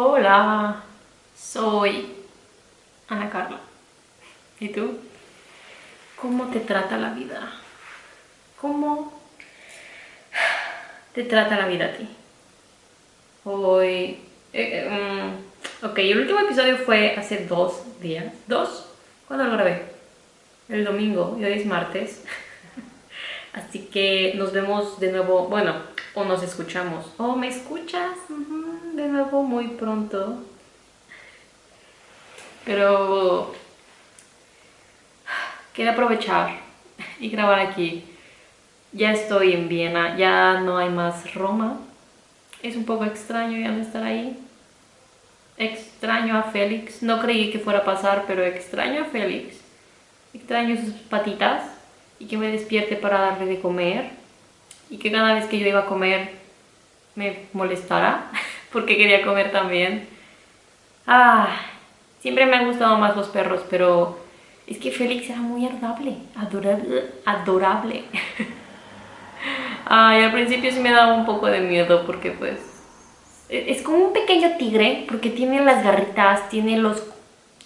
Hola, soy Ana Carla. ¿Y tú? ¿Cómo te trata la vida? ¿Cómo te trata la vida a ti? Hoy... eh, eh, mm, ok, el último episodio fue hace dos días. ¿Dos? ¿Cuándo lo grabé? El domingo y hoy es martes. Así que nos vemos de nuevo, bueno, o nos escuchamos. O me escuchas Ujú, de nuevo muy pronto. Pero quería aprovechar y grabar aquí. Ya estoy en Viena, ya no hay más Roma. Es un poco extraño ya no estar ahí. Extraño a Félix. No creí que fuera a pasar, pero extraño a Félix. Extraño sus patitas y que me despierte para darle de comer. Y que cada vez que yo iba a comer me molestara porque quería comer también. Ah, siempre me han gustado más los perros, pero es que Félix era muy adorable, adorable, adorable. Ay, al principio sí me daba un poco de miedo porque pues e- es como un pequeño tigre porque tiene las garritas, tiene los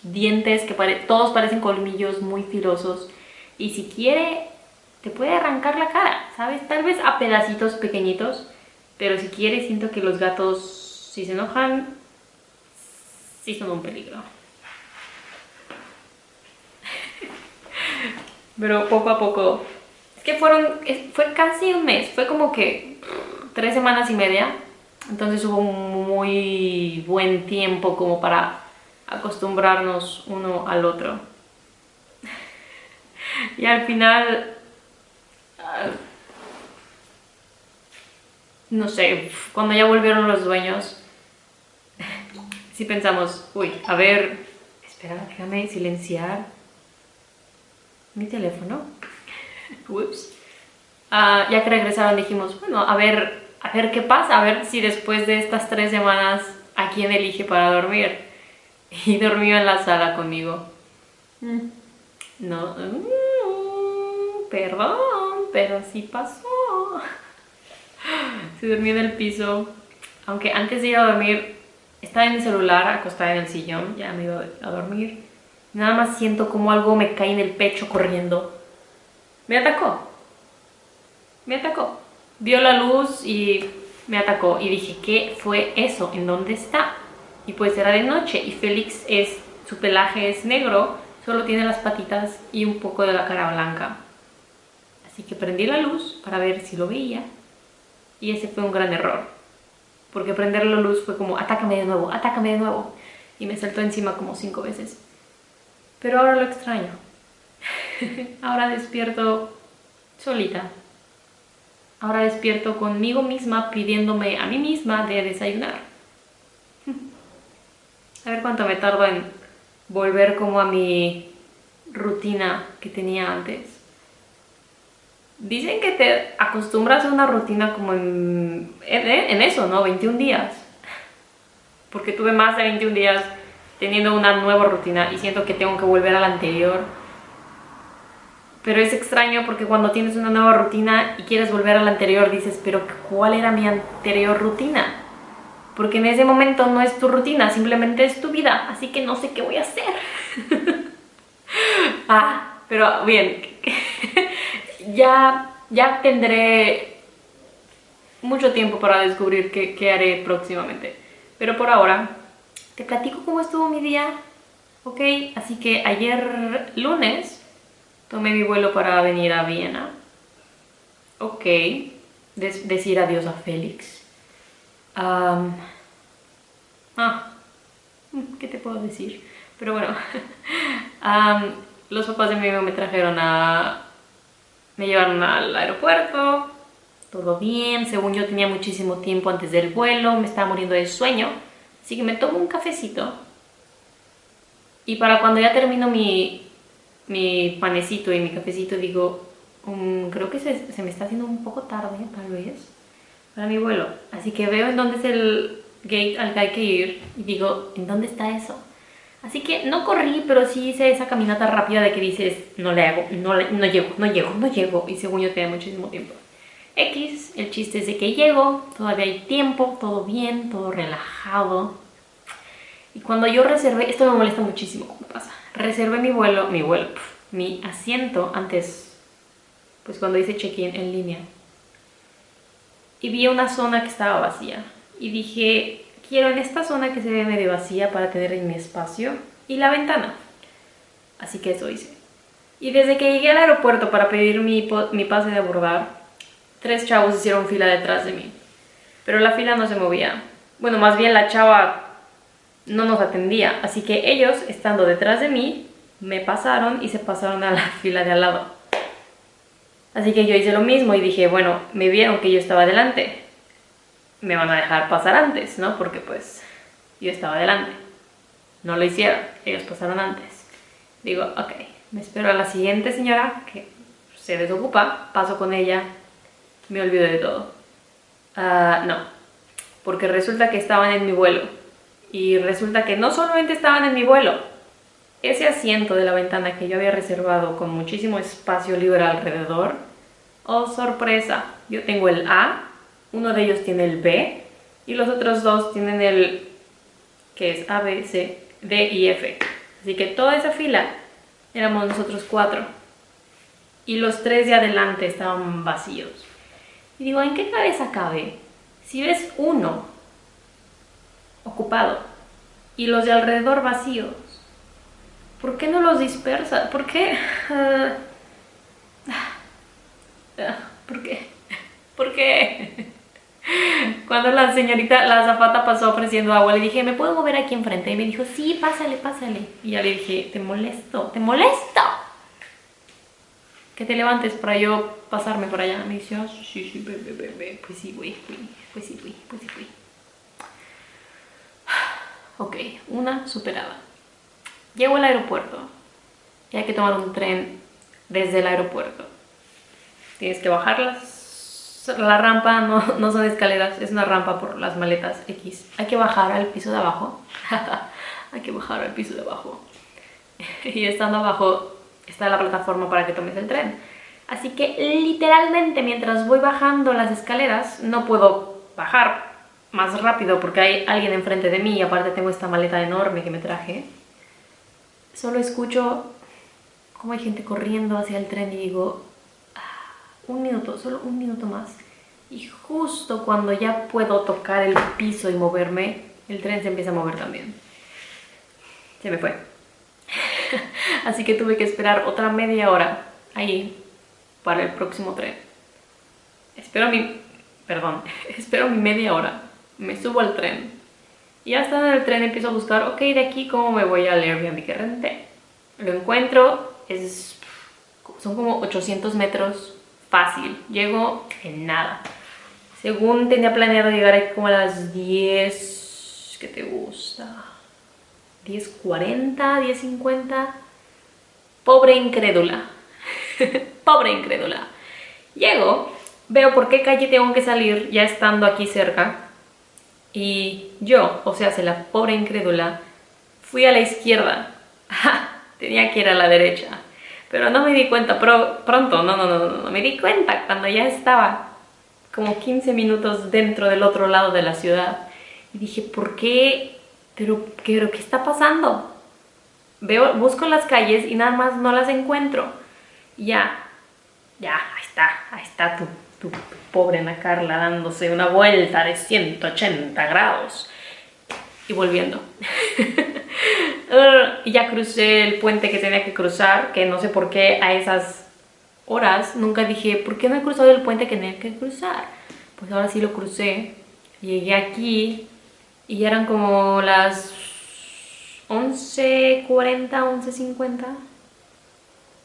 dientes que pare- todos parecen colmillos muy filosos y si quiere te puede arrancar la cara, ¿sabes? Tal vez a pedacitos pequeñitos, pero si quiere siento que los gatos si se enojan sí son un peligro. Pero poco a poco. Es que fueron. Fue casi un mes. Fue como que tres semanas y media. Entonces hubo un muy buen tiempo como para acostumbrarnos uno al otro. Y al final. ah, No sé, cuando ya volvieron los dueños. Sí pensamos, uy, a ver, espera, déjame silenciar mi teléfono. Ups. Ah, ya que regresaron dijimos, bueno, a ver, a ver qué pasa, a ver si después de estas tres semanas a quién elige para dormir. Y dormió en la sala conmigo. Mm, No, mm, perdón, pero sí pasó. Se durmió en el piso, aunque antes de ir a dormir estaba en mi celular acostada en el sillón, ya me iba a dormir. Nada más siento como algo me cae en el pecho corriendo. Me atacó. Me atacó. Vio la luz y me atacó. Y dije, ¿qué fue eso? ¿En dónde está? Y pues era de noche. Y Félix es, su pelaje es negro, solo tiene las patitas y un poco de la cara blanca. Así que prendí la luz para ver si lo veía. Y ese fue un gran error. Porque prender la luz fue como, atácame de nuevo, atácame de nuevo. Y me saltó encima como cinco veces. Pero ahora lo extraño. ahora despierto solita. Ahora despierto conmigo misma pidiéndome a mí misma de desayunar. A ver cuánto me tardo en volver como a mi rutina que tenía antes. Dicen que te acostumbras a una rutina como en, en eso, ¿no? 21 días. Porque tuve más de 21 días teniendo una nueva rutina y siento que tengo que volver a la anterior. Pero es extraño porque cuando tienes una nueva rutina y quieres volver a la anterior dices, pero ¿cuál era mi anterior rutina? Porque en ese momento no es tu rutina, simplemente es tu vida, así que no sé qué voy a hacer. ah, pero bien, ya, ya tendré mucho tiempo para descubrir qué, qué haré próximamente. Pero por ahora, te platico cómo estuvo mi día, ¿ok? Así que ayer lunes tomé mi vuelo para venir a Viena. Ok, decir adiós a Félix. Am, ah, ¿qué te puedo decir? Pero bueno, los papás de mi amigo me trajeron a... Me llevaron al aeropuerto, todo bien, según yo tenía muchísimo tiempo antes del vuelo, me estaba muriendo de sueño, así que me tomo un cafecito. Y para cuando ya termino mi, mi panecito y mi cafecito, digo, "Mm, creo que se, se me está haciendo un poco tarde, tal vez, para mi vuelo. Así que veo en dónde es el gate al que hay que ir y digo, ¿en dónde está eso? Así que no corrí, pero sí hice esa caminata rápida de que dices, no le hago, no, le- no llego, no llego, no llego. Y según yo tenía muchísimo tiempo. X, el chiste es de que llego, todavía hay tiempo, todo bien, todo relajado. Y cuando yo reservé, esto me molesta muchísimo, ¿cómo pasa? Reservé mi vuelo, mi vuelo, mi asiento antes, pues cuando hice check-in en línea. Y vi una zona que estaba vacía. Y dije, quiero en esta zona que se ve medio vacía para tener en mi espacio y la ventana. Así que eso hice. Y desde que llegué al aeropuerto para pedir mi, mi pase de abordar, tres chavos hicieron fila detrás de mí. Pero la fila no se movía. Bueno, más bien la chava no nos atendía. Así que ellos, estando detrás de mí, me pasaron y se pasaron a la fila de al lado. Así que yo hice lo mismo y dije, bueno, me vieron que yo estaba adelante. Me van a dejar pasar antes, ¿no? Porque pues yo estaba adelante. No lo hicieron, ellos pasaron antes. Digo, ok, me espero a la siguiente señora que se desocupa, paso con ella, me olvido de todo. Ah, no, porque resulta que estaban en mi vuelo. Y resulta que no solamente estaban en mi vuelo, ese asiento de la ventana que yo había reservado con muchísimo espacio libre alrededor, oh sorpresa, yo tengo el A, uno de ellos tiene el B y los otros dos tienen el que es A, B, C, D y F. Así que toda esa fila éramos nosotros cuatro y los tres de adelante estaban vacíos. Y digo, ¿en qué cabeza cabe? Si ves uno ocupado y los de alrededor vacíos, ¿por qué no los dispersas? ¿Por qué? ¿Por qué? ¿Por qué? Cuando la señorita, la azafata pasó ofreciendo agua, le dije, ¿me puedo mover aquí enfrente? Y me dijo, sí, pásale, pásale. Y ya le dije, te molesto, te molesto. Que te levantes para yo pasarme por allá. Me dice, ah, sí, sí, ve, ve, Pues sí, güey, pues sí, güey, pues sí, güey. Ok, una superada. Llego al aeropuerto y hay que tomar un tren desde el aeropuerto. Tienes que bajar la rampa, no, no son escaleras, es una rampa por las maletas X. Hay que bajar al piso de abajo. hay que bajar al piso de abajo. y estando abajo está la plataforma para que tomes el tren. Así que literalmente mientras voy bajando las escaleras no puedo bajar más rápido porque hay alguien enfrente de mí y aparte tengo esta maleta enorme que me traje. Solo escucho cómo hay gente corriendo hacia el tren y digo, un minuto, solo un minuto más. Y justo cuando ya puedo tocar el piso y moverme, el tren se empieza a mover también. Se me fue. Así que tuve que esperar otra media hora ahí para el próximo tren. Espero mi... Perdón, espero mi media hora me subo al tren. Y ya estando en el tren empiezo a buscar, ok, de aquí cómo me voy al Airbnb que renté. Lo encuentro, es, son como 800 metros fácil. Llego en nada. Según tenía planeado llegar como a las 10, ¿qué te gusta? 10.40, 10.50. Pobre incrédula. Pobre incrédula. Llego, veo por qué calle tengo que salir ya estando aquí cerca y yo, o sea, se la pobre incrédula, fui a la izquierda. Tenía que ir a la derecha. Pero no me di cuenta pronto, no, no, no, no, me di cuenta cuando ya estaba como 15 minutos dentro del otro lado de la ciudad. Y dije, ¿por qué? ¿Pero qué, qué está pasando? Veo, busco las calles y nada más no las encuentro. ya, ya, ahí está, ahí está tu, tu pobre Ana Carla dándose una vuelta de 180 grados y volviendo. y ya crucé el puente que tenía que cruzar, que no sé por qué a esas horas nunca dije, ¿por qué no he cruzado el puente que tenía que cruzar? Pues ahora sí lo crucé. Llegué aquí y eran como las 11.40, 11.50.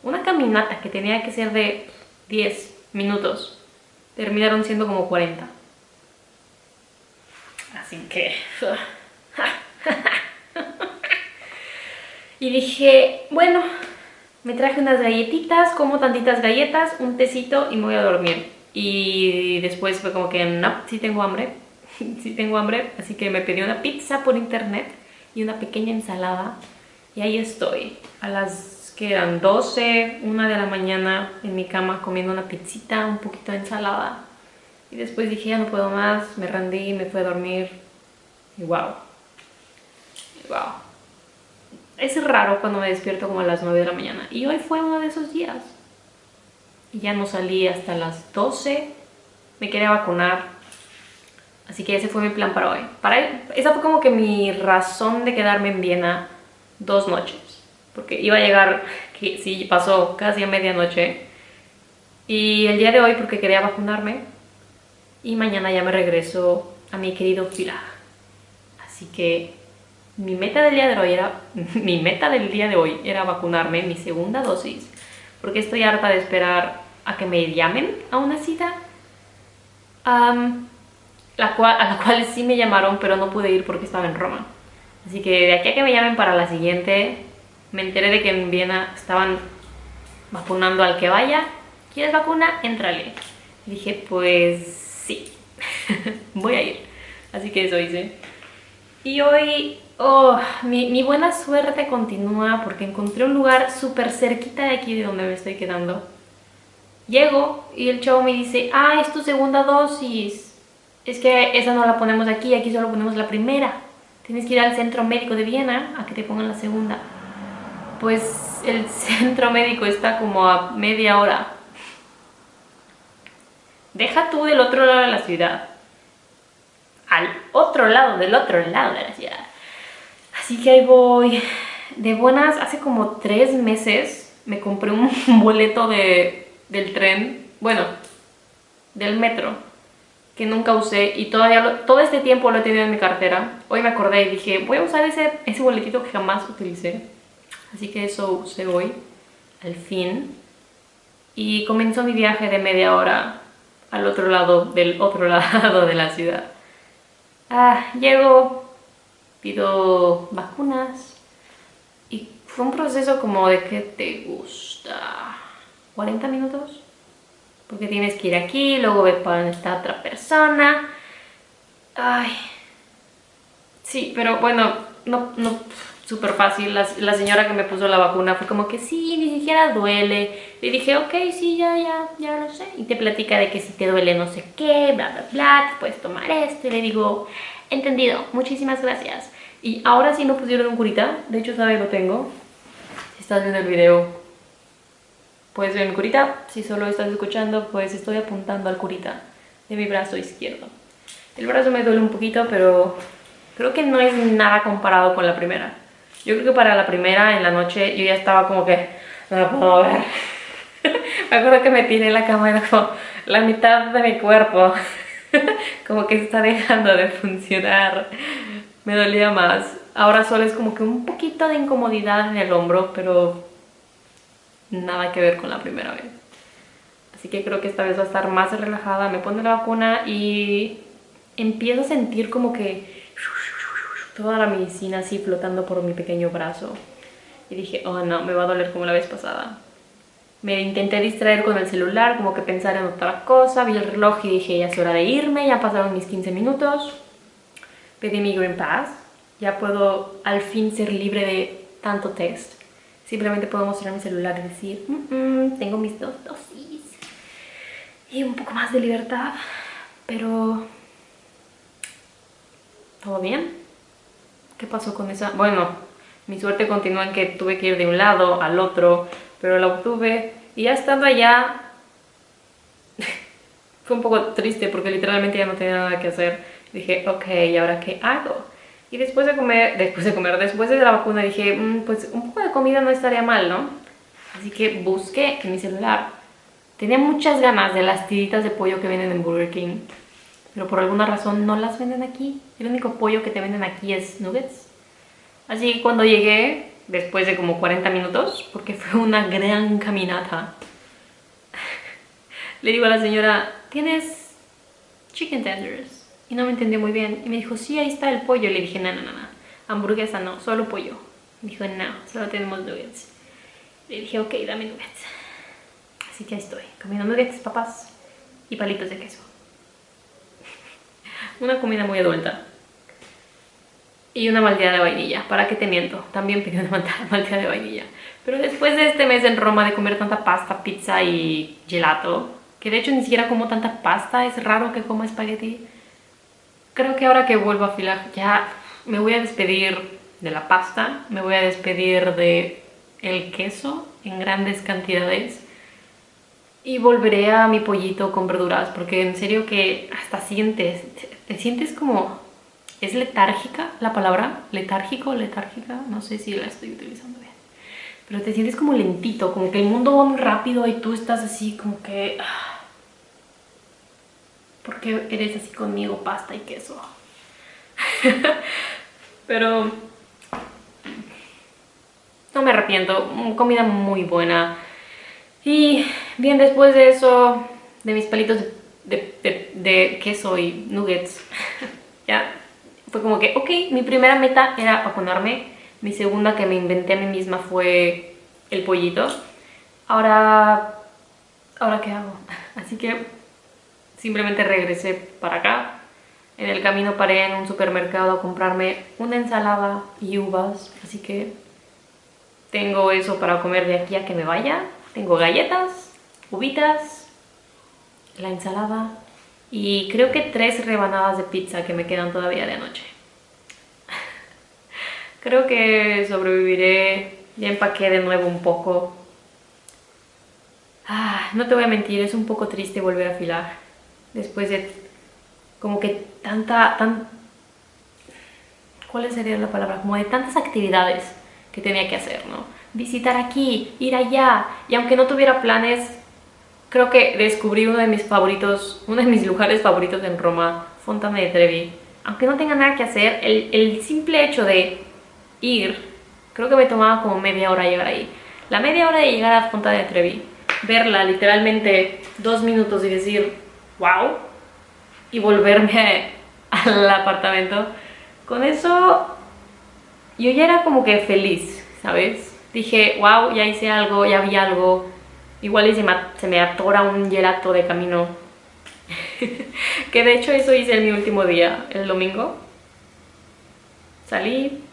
Una caminata que tenía que ser de 10 minutos terminaron siendo como 40. Así que... y dije, bueno, me traje unas galletitas, como tantitas galletas, un tecito y me voy a dormir. Y después fue como que, no, sí tengo hambre, sí tengo hambre, así que me pedí una pizza por internet y una pequeña ensalada. Y ahí estoy, a las que eran 12, 1 de la mañana en mi cama comiendo una pizzita, un poquito de ensalada. Y después dije, ya no puedo más, me rendí, me fui a dormir. Y wow. Wow. Es raro cuando me despierto como a las 9 de la mañana. Y hoy fue uno de esos días. Y ya no salí hasta las 12. Me quería vacunar. Así que ese fue mi plan para hoy. Para, esa fue como que mi razón de quedarme en Viena dos noches. Porque iba a llegar, que sí, pasó casi a medianoche. Y el día de hoy porque quería vacunarme. Y mañana ya me regreso a mi querido Pilar. Así que mi meta del día de hoy era mi meta del día de hoy era vacunarme mi segunda dosis porque estoy harta de esperar a que me llamen a una cita la cual, a la cual sí me llamaron pero no pude ir porque estaba en Roma. Así que de aquí a que me llamen para la siguiente me enteré de que en Viena estaban vacunando al que vaya. ¿quieres vacuna? Entrale y dije pues sí. Voy a ir. Así que eso hice. Y hoy Oh, mi, buena suerte continúa porque encontré un lugar súper cerquita de aquí de donde me estoy quedando. Llego y el chavo me dice, ah, es tu segunda dosis. Es que esa no la ponemos aquí, aquí solo ponemos la primera. Tienes que ir al centro médico de Viena a que te pongan la segunda. Pues el centro médico está como a media hora. Deja tú del otro lado de la ciudad. Al otro lado, del otro lado de la ciudad Así que ahí voy. De buenas, hace como tres meses me compré un boleto de, del tren, bueno, del metro, que nunca usé y todavía todo este tiempo lo he tenido en mi cartera. Hoy me acordé y dije, voy a usar ese, ese boletito que jamás utilicé. Así que eso usé hoy, al fin. Y comenzó mi viaje de media hora al otro lado del otro lado de la ciudad. Ah, llego pido vacunas. Y fue un proceso como de que te gusta. 40 minutos. Porque tienes que ir aquí, luego ver para dónde está otra persona. Ay. Sí, pero bueno no, no súper fácil, la, la, señora que me puso la vacuna fue como que sí, ni siquiera duele. Y dije, ok, sí, ya, ya, ya lo sé. Y te platica de que si te duele no sé qué, bla, bla, bla, puedes tomar esto. Y le digo, Entendido, muchísimas gracias. Y ahora sí no pusieron un curita, de hecho sabes lo tengo. Si estás viendo el video, puedes ver mi curita. Si solo estás escuchando, pues estoy apuntando al curita de mi brazo izquierdo. El brazo me duele un poquito, pero creo que no es nada comparado con la primera. Yo creo que para la primera, en la noche, yo ya estaba como que no lo puedo ver. me acuerdo que me tiré en la cama y como la mitad de mi cuerpo. como que está dejando de funcionar. Me dolía más. Ahora solo es como que un poquito de incomodidad en el hombro, pero nada que ver con la primera vez. Así que creo que esta vez va a estar más relajada. Me pone la vacuna y empiezo a sentir como que toda la medicina así flotando por mi pequeño brazo. Y dije, oh no, me va a doler como la vez pasada. Me intenté distraer con el celular, como que pensar en otra cosa, vi el reloj y dije, ya es hora de irme, ya pasaron mis 15 minutos. Pedí mi Green Pass, ya puedo al fin ser libre de tanto test. Simplemente puedo mostrar mi celular y decir, tengo mis dos dosis. Y un poco más de libertad, pero... ¿Todo bien? ¿Qué pasó con esa? Bueno, mi suerte continúa en que tuve que ir de un lado al otro pero la obtuve y ya estando allá fue un poco triste porque literalmente ya no tenía nada que hacer. Dije, ok, ¿y ahora qué hago? Y después de comer, después de comer, después de la vacuna dije, mm, pues un poco de comida no estaría mal, ¿no? Así que busqué en mi celular. Tenía muchas ganas de las tiritas de pollo que vienen en Burger King, pero por alguna razón no las venden aquí. El único pollo que te venden aquí es nuggets. Así que cuando llegué después de como 40 minutos, porque fue una gran caminata. Le digo a la señora, ¿tienes chicken tenders? Y no me entendió muy bien. Y me dijo, sí, ahí está el pollo. Le dije, no, no, no, no. Hamburguesa no, solo pollo. Me dijo, no, solo tenemos nuggets. Le dije, ok, dame nuggets. Así que ahí estoy, comiendo nuggets, papas y palitos de queso. Una comida muy adulta y una malteada de vainilla. ¿Para qué te miento? También pedí una malteada de vainilla. Pero después de este mes en Roma de comer tanta pasta, pizza y gelato, que de hecho ni siquiera como tanta pasta, es raro que coma espagueti. Creo que ahora que vuelvo a filar ya me voy a despedir de la pasta. Me voy a despedir de el queso en grandes cantidades. Y volveré a mi pollito con verduras, porque en serio que hasta sientes, te sientes como... ¿Es letárgica la palabra? ¿Letárgico? ¿Letárgica? No sé si la estoy utilizando bien. Pero te sientes como lentito, como que el mundo va muy rápido y tú estás así como que... Ah, ¿Por qué eres así conmigo, pasta y queso? Pero no me arrepiento, comida muy buena. Y bien, después de eso, de mis palitos de, queso y nuggets, ya fue como que, ok, mi primera meta era vacunarme. Mi segunda que me inventé a mí misma fue el pollito. Ahora, ¿ahora qué hago? Así que simplemente regresé para acá en el camino paré en un supermercado a comprarme una ensalada y uvas, así que tengo eso para comer de aquí a que me vaya. Tengo galletas, uvitas, la ensalada y creo que tres rebanadas de pizza que me quedan todavía de anoche. creo que sobreviviré, ya empaqué de nuevo un poco. Ah, no te voy a mentir, es un poco triste volver a afilar después de como que tanta, tan, ¿cuál sería la palabra? Como de tantas actividades que tenía que hacer, ¿no? Visitar aquí, ir allá, y aunque no tuviera planes, creo que descubrí uno de mis favoritos, uno de mis lugares favoritos en Roma, Fontana de Trevi. Aunque no tenga nada que hacer, el, el simple hecho de ir, creo que me tomaba como media hora llegar ahí. La media hora de llegar a Fontana de Trevi, verla literalmente dos minutos y decir, wow, y volverme al apartamento. Con eso yo ya era como que feliz, ¿sabes? Dije, wow, ya hice algo, ya vi algo. Igual y se me, se me atora un gelato de camino. que de hecho eso hice en mi último día, el domingo. Salí.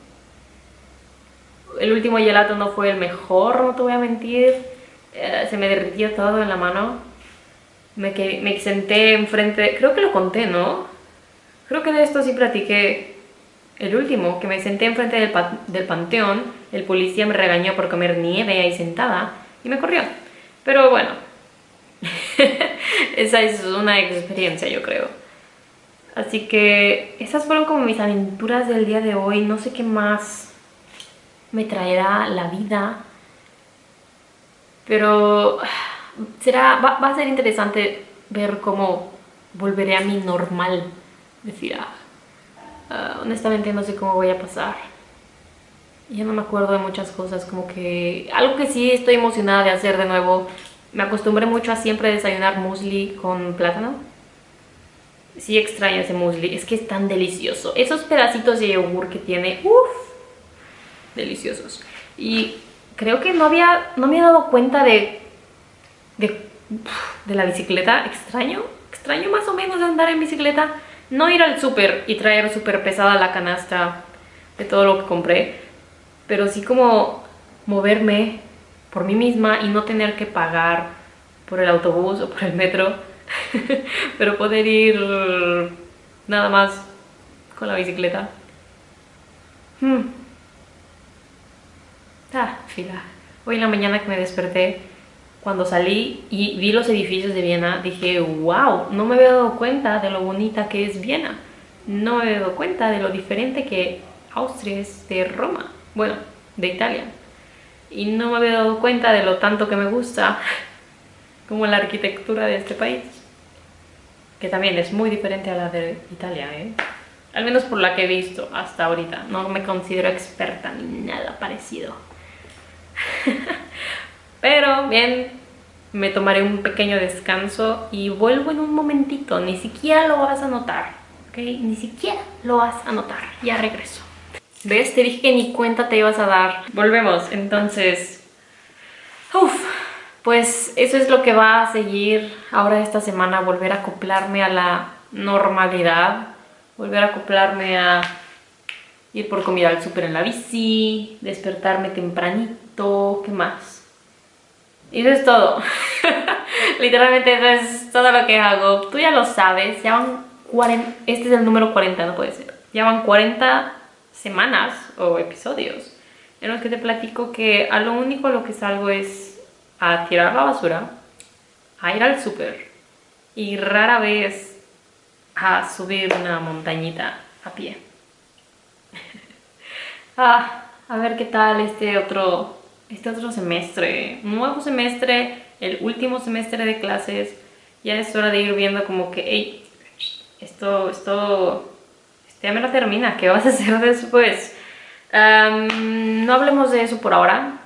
El último gelato no fue el mejor, no te voy a mentir. Eh, se me derritió todo en la mano me, me senté enfrente, creo que lo conté, ¿no? Creo que de esto sí platiqué el último, que me senté enfrente del, del panteón, el policía me regañó por comer nieve ahí sentada y me corrió. Pero bueno, esa es una experiencia yo creo. Así que esas fueron como mis aventuras del día de hoy. No sé qué más me traerá la vida. Pero será, va, a ser interesante ver cómo volveré a mi normal decir, ah, honestamente no sé cómo voy a pasar. Ya no me acuerdo de muchas cosas, como que algo que sí estoy emocionada de hacer de nuevo. Me acostumbré mucho a siempre desayunar muesli con plátano. Sí extraño ese muesli, es que es tan delicioso. Esos pedacitos de yogur que tiene, uff, deliciosos. Y creo que no había, no me había dado cuenta de de, la bicicleta. Extraño, extraño más o menos de andar en bicicleta. No ir al súper y traer súper pesada la canasta de todo lo que compré, pero sí como moverme por mí misma y no tener que pagar por el autobús o por el metro, pero poder ir nada más con la bicicleta. Hmm. Ah, fila. Hoy en la mañana que me desperté cuando salí y vi los edificios de Viena, dije, wow, no me había dado cuenta de lo bonita que es Viena. No me había dado cuenta de lo diferente que Austria es de Roma. Bueno, de Italia. Y no me había dado cuenta de lo tanto que me gusta como la arquitectura de este país. Que también es muy diferente a la de Italia, ¿eh? Al menos por la que he visto hasta ahorita. No me considero experta ni nada parecido. Pero bien, me tomaré un pequeño descanso y vuelvo en un momentito. Ni siquiera lo vas a notar, ¿ok? Ni siquiera lo vas a notar. Ya regreso. ¿Ves? Te dije que ni cuenta te ibas a dar. Volvemos, entonces... Uf, pues eso es lo que va a seguir ahora esta semana. Volver a acoplarme a la normalidad. Volver a acoplarme a ir por comida al súper en la bici. Despertarme tempranito. ¿Qué más? Y eso es todo. Literalmente eso es todo lo que hago. Tú ya lo sabes, ya van 40, este es el número 40, no puede ser. Ya van 40 semanas o episodios en los que te platico que a lo único a lo que salgo es a tirar la basura, a ir al súper y rara vez a subir una montañita a pie. ah, a ver qué tal este otro, este otro semestre. Nuevo semestre, el último semestre de clases. Ya es hora de ir viendo como que, hey, esto, esto, ya me lo termina. ¿Qué vas a hacer después? no hablemos de eso por ahora.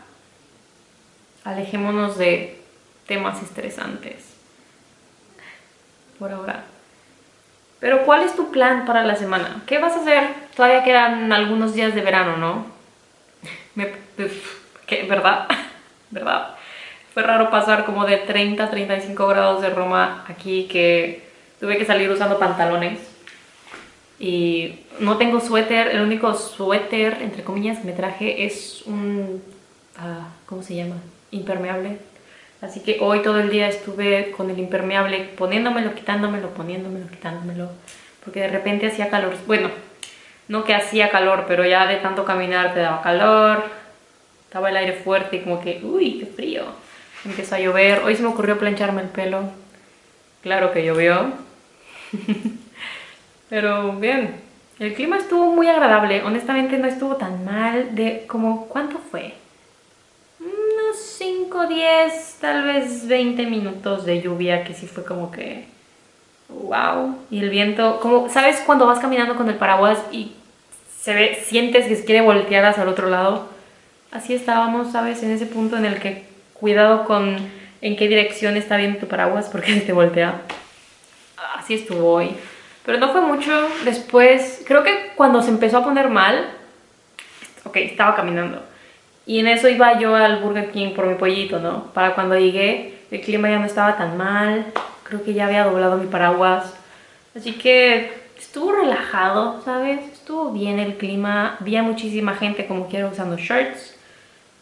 Alejémonos de temas estresantes. Por ahora. Pero ¿cuál es tu plan para la semana? ¿Qué vas a hacer? Todavía quedan algunos días de verano, ¿no? Me, ¿qué? ¿Verdad? ¿Verdad? Fue raro pasar como de 30 a 35 grados de Roma aquí que tuve que salir usando pantalones. Y no tengo suéter, el único suéter, entre comillas, que me traje es un... Ah, ¿Cómo se llama? Impermeable. Así que hoy todo el día estuve con el impermeable poniéndomelo, quitándomelo, poniéndomelo, quitándomelo. Porque de repente hacía calor. Bueno, no que hacía calor, pero ya de tanto caminar te daba calor. Estaba el aire fuerte y como que, uy, qué frío. Empezó a llover. Hoy se me ocurrió plancharme el pelo. Claro que llovió. pero bien, el clima estuvo muy agradable. Honestamente no estuvo tan mal de como, ¿cuánto fue? Unos 5, 10, tal vez 20 minutos de lluvia que sí fue como que wow. Y el viento, ¿sabes cuando vas caminando con el paraguas y se sientes que se quiere voltear hacia el otro lado? Así estábamos, ¿sabes? En ese punto en el que cuidado con en qué dirección está bien tu paraguas porque te voltea. Así estuvo hoy. Pero no fue mucho. Después, creo que cuando se empezó a poner mal, ok, estaba caminando. Y en eso iba yo al Burger King por mi pollito, ¿no? Para cuando llegué, el clima ya no estaba tan mal. Creo que ya había doblado mi paraguas. Así que estuvo relajado, ¿sabes? Estuvo bien el clima. Vi a muchísima gente como quiera usando shirts,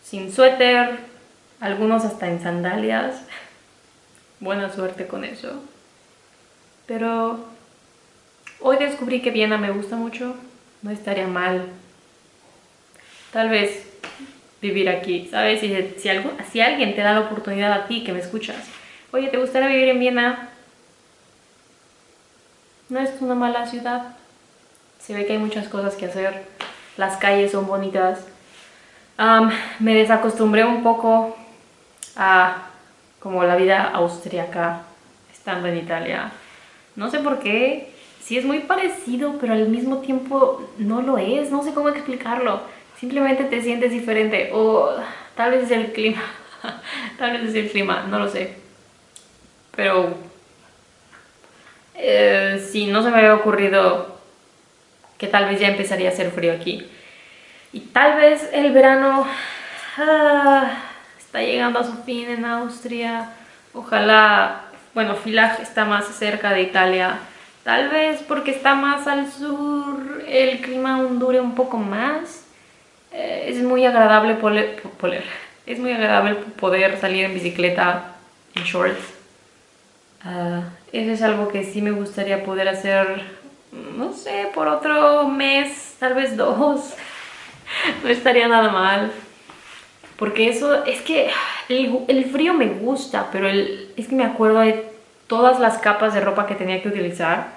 sin suéter, algunos hasta en sandalias. Buena suerte con eso. Pero hoy descubrí que Viena me gusta mucho. No estaría mal. Tal vez vivir aquí, ¿sabes? Si, algo, si alguien te da la oportunidad a ti que me escuchas, oye, ¿te gustaría vivir en Viena? No es una mala ciudad. Se ve que hay muchas cosas que hacer. Las calles son bonitas. Me desacostumbré un poco a como la vida austriaca estando en Italia. No sé por qué, sí es muy parecido, pero al mismo tiempo no lo es, no sé cómo explicarlo. Simplemente te sientes diferente o tal vez es el clima, tal vez es el clima, no lo sé. Pero eh, sí, no se me había ocurrido que tal vez ya empezaría a hacer frío aquí. Y tal vez el verano... Ah, está llegando a su fin en Austria. Ojalá, bueno, Villach está más cerca de Italia. Tal vez porque está más al sur el clima aún dure un poco más. Eh, es muy agradable poder, es muy agradable poder salir en bicicleta en shorts. Uh, eso es algo que sí me gustaría poder hacer, no sé, por otro mes, tal vez dos. no estaría nada mal. Porque eso, es que el, frío me gusta, pero el, es que me acuerdo de todas las capas de ropa que tenía que utilizar.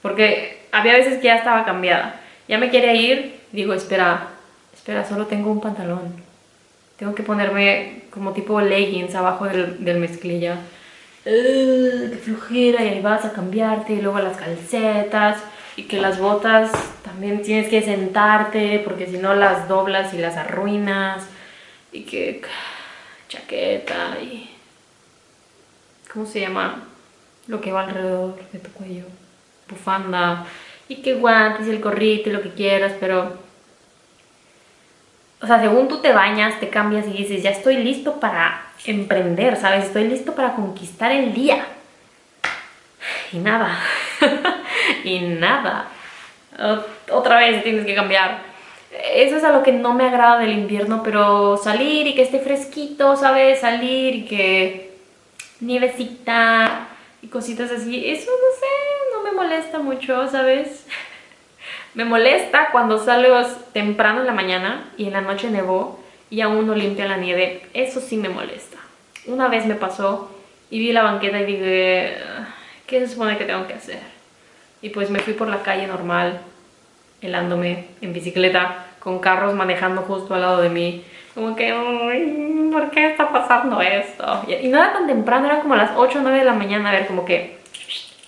Porque había veces que ya estaba cambiada. Ya me quería ir, digo, espera, espera, solo tengo un pantalón. Tengo que ponerme como tipo leggings abajo del, del mezclilla. ¡Qué flojera! Y ahí vas a cambiarte, y luego las calcetas, y que las botas también tienes que sentarte porque si no las doblas y las arruinas y que chaqueta y ¿cómo se llama? lo que va alrededor de tu cuello bufanda y que guantes y el gorrito y lo que quieras pero o sea, según tú te bañas, te cambias y dices, ya estoy listo para emprender, ¿sabes? Estoy listo para conquistar el día. Y nada, y nada otra vez tienes que cambiar. Eso es a lo que no me agrada del invierno, pero salir y que esté fresquito, ¿sabes? Salir y que nievecita y cositas así, eso no sé, no me molesta mucho, ¿sabes? Me molesta cuando salgo temprano en la mañana y en la noche nevó y aún no limpia la nieve. Eso sí me molesta. Una vez me pasó y vi la banqueta y dije, ¿qué se supone que tengo que hacer? Y pues me fui por la calle normal, helándome en bicicleta, con carros manejando justo al lado de mí. Como que, ¿por qué está pasando esto? Y no era tan temprano, era como las 8 o 9 de la mañana. A ver, como que,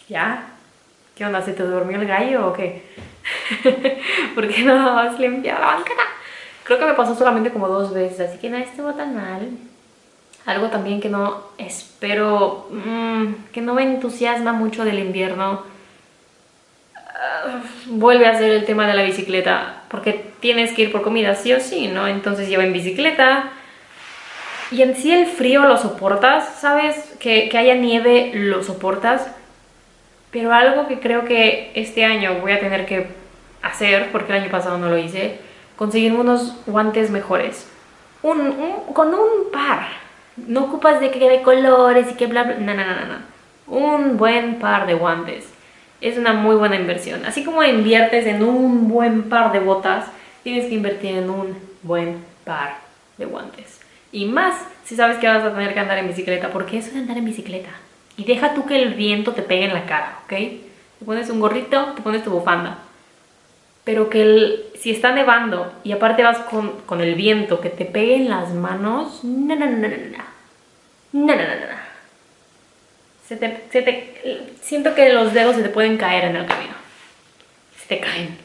¿ya? ¿Qué onda? ¿Se te durmió el gallo o qué? ¿Por qué no has limpiado la banqueta? Creo que me pasó solamente como dos veces, así que no estuvo tan mal. Algo también que no espero, mmm, que no me entusiasma mucho del invierno. Uh, vuelve a ser el tema de la bicicleta, porque tienes que ir por comida sí o sí, ¿no? Entonces lleva en bicicleta. Y en sí el frío lo soportas, ¿sabes? Que, que haya nieve lo soportas. Pero algo que creo que este año voy a tener que hacer, porque el año pasado no lo hice, conseguir unos guantes mejores. Un, con un par no ocupas de que de colores y que bla bla. No, no, no, no. Un buen par de guantes. Es una muy buena inversión. Así como inviertes en un buen par de botas, tienes que invertir en un buen par de guantes. Y más si sabes que vas a tener que andar en bicicleta, porque eso es andar en bicicleta. Y deja tú que el viento te pegue en la cara, ¿ok? Te pones un gorrito, te pones tu bufanda. Pero que el, si está nevando y aparte vas con, con el viento que te pegue en las manos, no, no, no, no, no. No, no, no, no. Se te, se te, siento que los dedos se te pueden caer en el camino. Se te caen.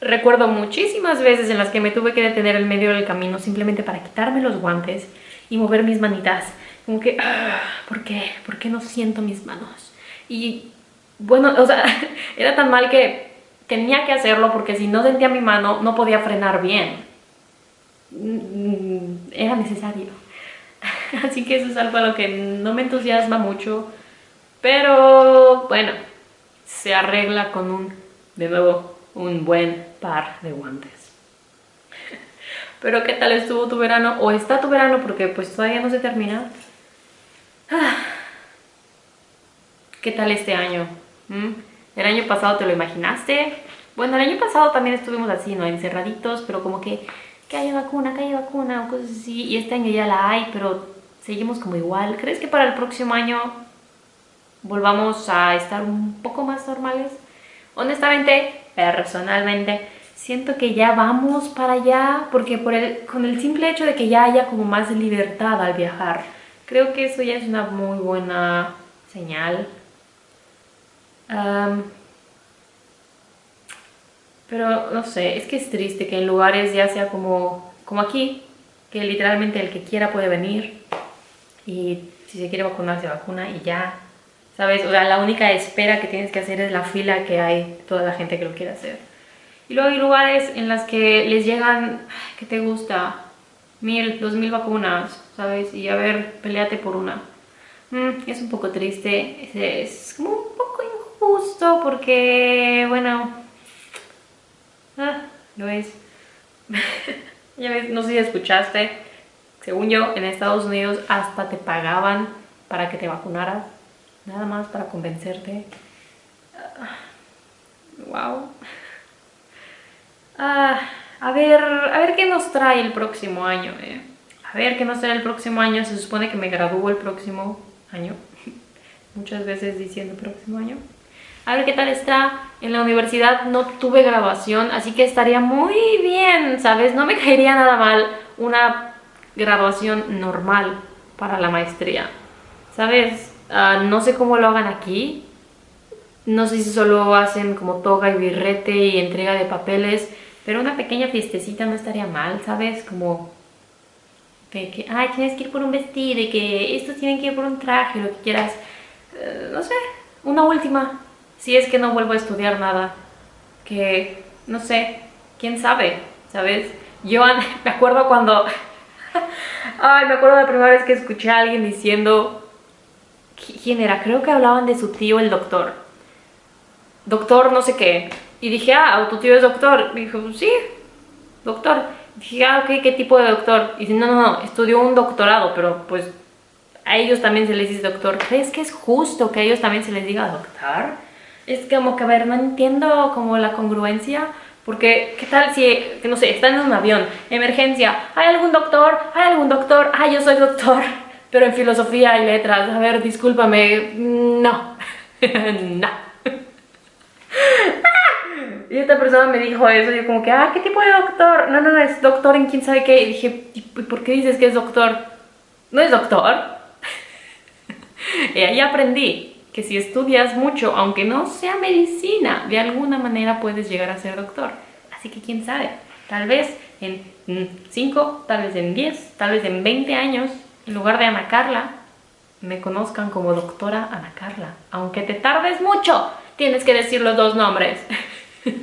Recuerdo muchísimas veces en las que me tuve que detener en medio del camino simplemente para quitarme los guantes y mover mis manitas. Como que, ah, ¿por qué? ¿Por qué no siento mis manos? Y bueno, o sea, era tan mal que tenía que hacerlo porque si no sentía mi mano no podía frenar bien. Mm, era necesario. Así que eso es algo a lo que no me entusiasma mucho. Pero bueno, se arregla con un, de nuevo, un buen par de guantes. Pero ¿qué tal estuvo tu verano? O está tu verano porque pues todavía no se termina. ¿Qué tal este año? ¿Mm? ¿El año pasado te lo imaginaste? Bueno, el año pasado también estuvimos así, ¿no? Encerraditos, pero como que que haya vacuna, que haya vacuna o cosas así. Y este año ya la hay, pero seguimos como igual. ¿Crees que para el próximo año volvamos a estar un poco más normales? Honestamente, personalmente, siento que ya vamos para allá porque por el, con el simple hecho de que ya haya como más libertad al viajar, creo que eso ya es una muy buena señal. Pero no sé, es que es triste que en lugares ya sea como, como aquí, que literalmente el que quiera puede venir y si se quiere vacunar se vacuna y ya, ¿sabes? O sea, la única espera que tienes que hacer es la fila que hay toda la gente que lo quiere hacer. Y luego hay lugares en las que les llegan, ¿qué te gusta? Mil, dos mil vacunas, ¿sabes? Y a ver, peleate por una. Mm, es un poco triste, es, es como un poco injusto porque, bueno, Ah, lo es. ya ves, no sé si escuchaste. Según yo, en Estados Unidos hasta te pagaban para que te vacunaras. Nada más para convencerte. wow. Ah, a ver, a ver qué nos trae el próximo año. Eh. A ver qué nos trae el próximo año. Se supone que me gradúo el próximo año. Muchas veces diciendo próximo año a ver qué tal está. En la universidad no tuve graduación, así que estaría muy bien, ¿sabes? No me caería nada mal una graduación normal para la maestría, ¿sabes? Ah, no sé cómo lo hagan aquí. No sé si solo hacen como toga y birrete y entrega de papeles, pero una pequeña fiestecita no estaría mal, ¿sabes? Como que, que ay, tienes que ir por un vestido y que estos tienen que ir por un traje, lo que quieras. Eh, no sé, una última si es que no vuelvo a estudiar nada, que no sé, quién sabe, ¿sabes? Yo me acuerdo cuando, ay, me acuerdo la primera vez que escuché a alguien diciendo, ¿quién era? Creo que hablaban de su tío, el doctor. Doctor no sé qué. Y dije, ah, tu tío es doctor. Y dijo, sí, doctor. dije, ah, ok, ¿qué tipo de doctor? Y dice, no, no, no, estudió un doctorado, pero pues a ellos también se les dice doctor. ¿Crees que es justo que a ellos también se les diga doctor? Es como que, a ver, no entiendo como la congruencia. Porque, ¿qué tal si, no sé, están en un avión, emergencia, ¿hay algún doctor? ¿Hay algún doctor? Ah, yo soy doctor, pero en filosofía y letras. A ver, discúlpame, no, no. Y esta persona me dijo eso, yo como que, ah, ¿qué tipo de doctor? No, no, no, es doctor en quién sabe qué. Y dije, ¿y por qué dices que es doctor? ¿No es doctor? y ahí aprendí que si estudias mucho, aunque no sea medicina, de alguna manera puedes llegar a ser doctor. Así que quién sabe, tal vez en 5, tal vez en 10, tal vez en 20 años, en lugar de Ana Carla, me conozcan como doctora Ana Carla. Aunque te tardes mucho, tienes que decir los dos nombres.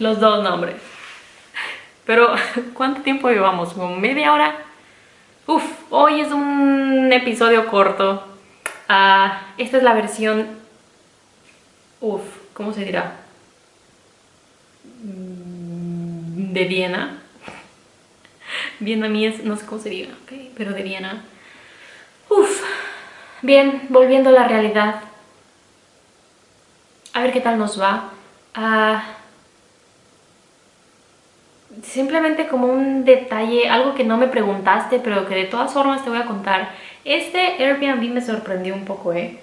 los dos nombres. Pero, ¿cuánto tiempo llevamos? ¿Como media hora? Uf, hoy es un episodio corto. Ah, esta es la versión... Uf, ¿cómo se dirá? Mm, de Viena. Vietnamíes, no sé cómo se diga, okay, pero de Viena. Uf, bien, volviendo a la realidad. A ver qué tal nos va. Ah simplemente como un detalle, algo que no me preguntaste, pero que de todas formas te voy a contar. Este Airbnb me sorprendió un poco, ¿eh?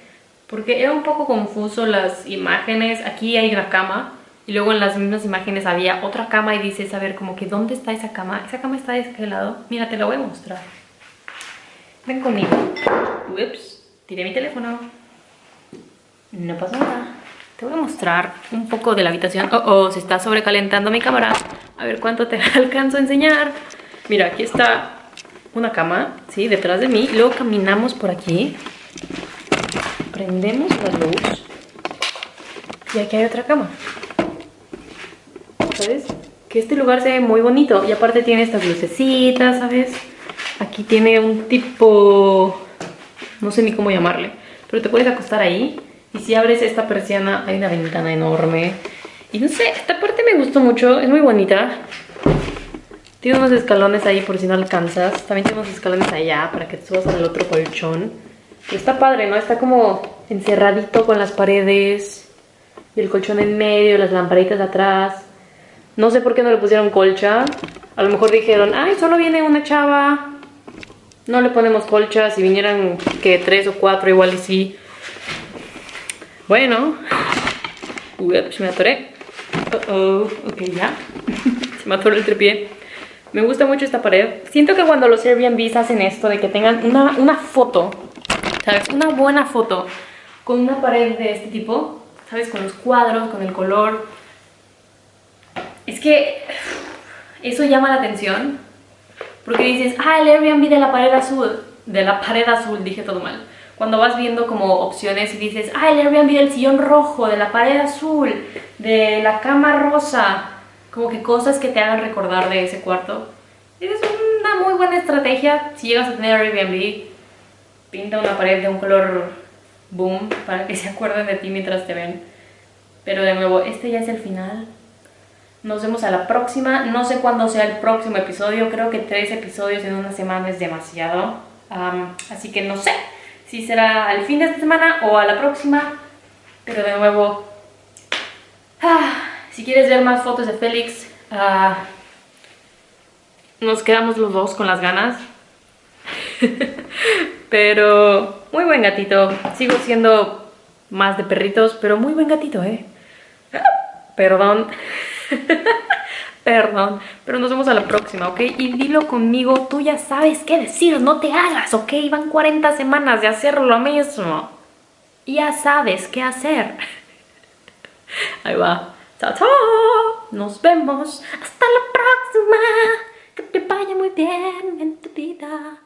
Porque era un poco confuso las imágenes. Aquí hay una cama y luego en las mismas imágenes había otra cama y dices, a ver, como que ¿dónde está esa cama? Esa cama está de este lado. Mira, te la voy a mostrar. Ven conmigo. Ups, tiré mi teléfono. No pasa nada. Te voy a mostrar un poco de la habitación. Oh, oh, se está sobrecalentando mi cámara. A ver cuánto te alcanzo a enseñar. Mira, aquí está una cama, ¿sí? Detrás de mí. Luego caminamos por aquí. Prendemos la luz. Y aquí hay otra cama. ¿Sabes? Que este lugar se ve muy bonito. Y aparte tiene estas lucecitas, ¿sabes? Aquí tiene un tipo... No sé ni cómo llamarle. Pero te puedes acostar ahí. Y si abres esta persiana hay una ventana enorme. Y no sé, esta parte me gustó mucho, es muy bonita. Tiene unos escalones ahí por si no alcanzas. También tiene unos escalones allá para que te subas al otro colchón. está padre, ¿no? Está como encerradito con las paredes. Y el colchón en medio, las lamparitas atrás. No sé por qué no le pusieron colcha. A lo mejor dijeron, ay, solo viene una chava. No le ponemos colcha. Si vinieran que tres o cuatro, igual y sí. Bueno. Uy, me atoré. Oh, ok, ya. Se me atoró el tripié. Me gusta mucho esta pared. Siento que cuando los Airbnbs hacen esto de que tengan una, una foto, ¿sabes? Una buena foto con una pared de este tipo, ¿sabes? Con los cuadros, con el color. Es que eso llama la atención. Porque dices, ah, el Airbnb de la pared azul. De la pared azul, dije todo mal cuando vas viendo como opciones y dices, ah, el Airbnb del sillón rojo, de la pared azul, de la cama rosa, como que cosas que te hagan recordar de ese cuarto. Es una muy buena estrategia si llegas a tener Airbnb. Pinta una pared de un color boom para que se acuerden de ti mientras te ven. Pero de nuevo, este ya es el final. Nos vemos a la próxima. No sé cuándo sea el próximo episodio. Creo que tres episodios en una semana es demasiado. así que no sé si será al fin de esta semana o a la próxima. Pero de nuevo, ah, si quieres ver más fotos de Félix, ah, nos quedamos los dos con las ganas. pero muy buen gatito. Sigo siendo más de perritos, pero muy buen gatito, ¿eh? Perdón. Perdón, pero nos vemos a la próxima, ¿ok? Y dilo conmigo, tú ya sabes qué decir, no te hagas, ¿ok? Van 40 semanas de hacer lo mismo. Ya sabes qué hacer. Ahí va. Chao, chao. Nos vemos. Hasta la próxima. Que te vaya muy bien en tu vida.